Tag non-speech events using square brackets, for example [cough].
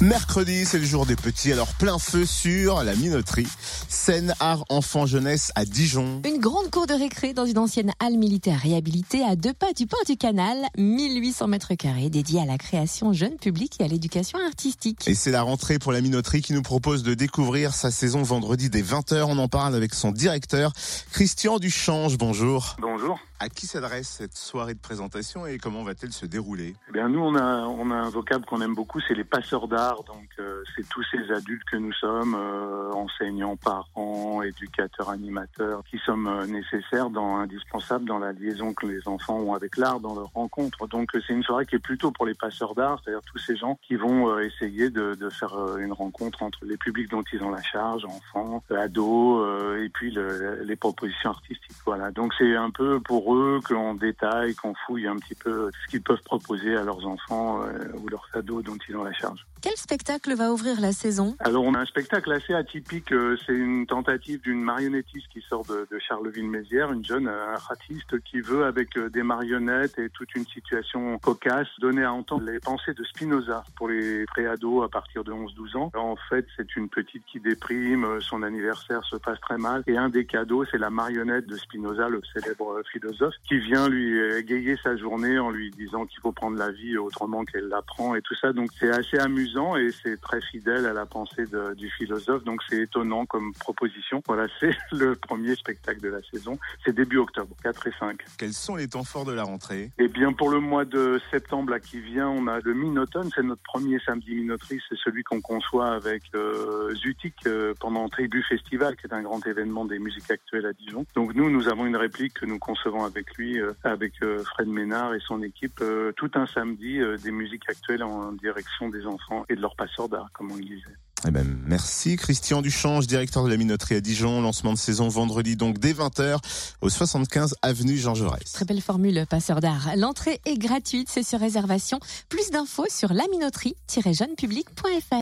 Mercredi, c'est le jour des petits, alors plein feu sur la minoterie. Scène art enfant jeunesse à Dijon. Une grande cour de récré dans une ancienne halle militaire réhabilitée à deux pas du port du canal, 1800 mètres carrés dédiée à la création jeune public et à l'éducation artistique. Et c'est la rentrée pour la minoterie qui nous propose de découvrir sa saison vendredi dès 20h. On en parle avec son directeur, Christian Duchange. Bonjour. Bonjour. À qui s'adresse cette soirée de présentation et comment va-t-elle se dérouler? Eh bien, nous, on a, on a un vocable qu'on aime beaucoup, c'est les passeurs d'art. Donc, euh, c'est tous ces adultes que nous sommes, euh, enseignants, parents, éducateurs, animateurs, qui sommes euh, nécessaires, dans, indispensables dans la liaison que les enfants ont avec l'art, dans leur rencontre. Donc, euh, c'est une soirée qui est plutôt pour les passeurs d'art, c'est-à-dire tous ces gens qui vont euh, essayer de, de faire une rencontre entre les publics dont ils ont la charge, enfants, ados, et puis le- les propositions artistiques. Voilà. Donc, c'est un peu pour eux qu'on détaille, qu'on fouille un petit peu ce qu'ils peuvent proposer à leurs enfants ou leurs ados dont ils ont la charge. Quel spectacle va ouvrir la saison? Alors, on a un spectacle assez atypique. euh, C'est une tentative d'une marionnettiste qui sort de, de Charleville-Mézières, une jeune euh, artiste qui veut, avec euh, des marionnettes et toute une situation cocasse, donner à entendre les pensées de Spinoza pour les préados à partir de 11-12 ans. En fait, c'est une petite qui déprime, son anniversaire se passe très mal, et un des cadeaux, c'est la marionnette de Spinoza, le célèbre philosophe, qui vient lui égayer sa journée en lui disant qu'il faut prendre la vie autrement qu'elle la prend et tout ça. Donc, c'est assez amusant et c'est très fidèle à la pensée de- du philosophe. Donc, c'est étonnant comme proposition. Voilà, [laughs] c'est le premier spectacle de la saison. C'est début octobre, 4 et 5. Quels sont les temps forts de la rentrée? Eh bien, pour le mois de septembre là, qui vient, on a le Minoton. C'est notre premier samedi minoterie. C'est celui qu'on conçoit avec euh, Zutik euh, pendant Tribu Festival, qui est un grand événement des musiques actuelles à Dijon. Donc nous, nous avons une réplique que nous concevons avec lui, euh, avec euh, Fred Ménard et son équipe, euh, tout un samedi des musiques actuelles en direction des enfants et de leurs passeurs d'art, comme on le disait. eh ben, merci Christian Duchange, directeur de la minoterie à Dijon. Lancement de saison vendredi donc dès 20h au 75 avenue Jean Jaurès. Très belle formule, passeur d'art. L'entrée est gratuite, c'est sur réservation. Plus d'infos sur laminoterie-jeunepublic.fr.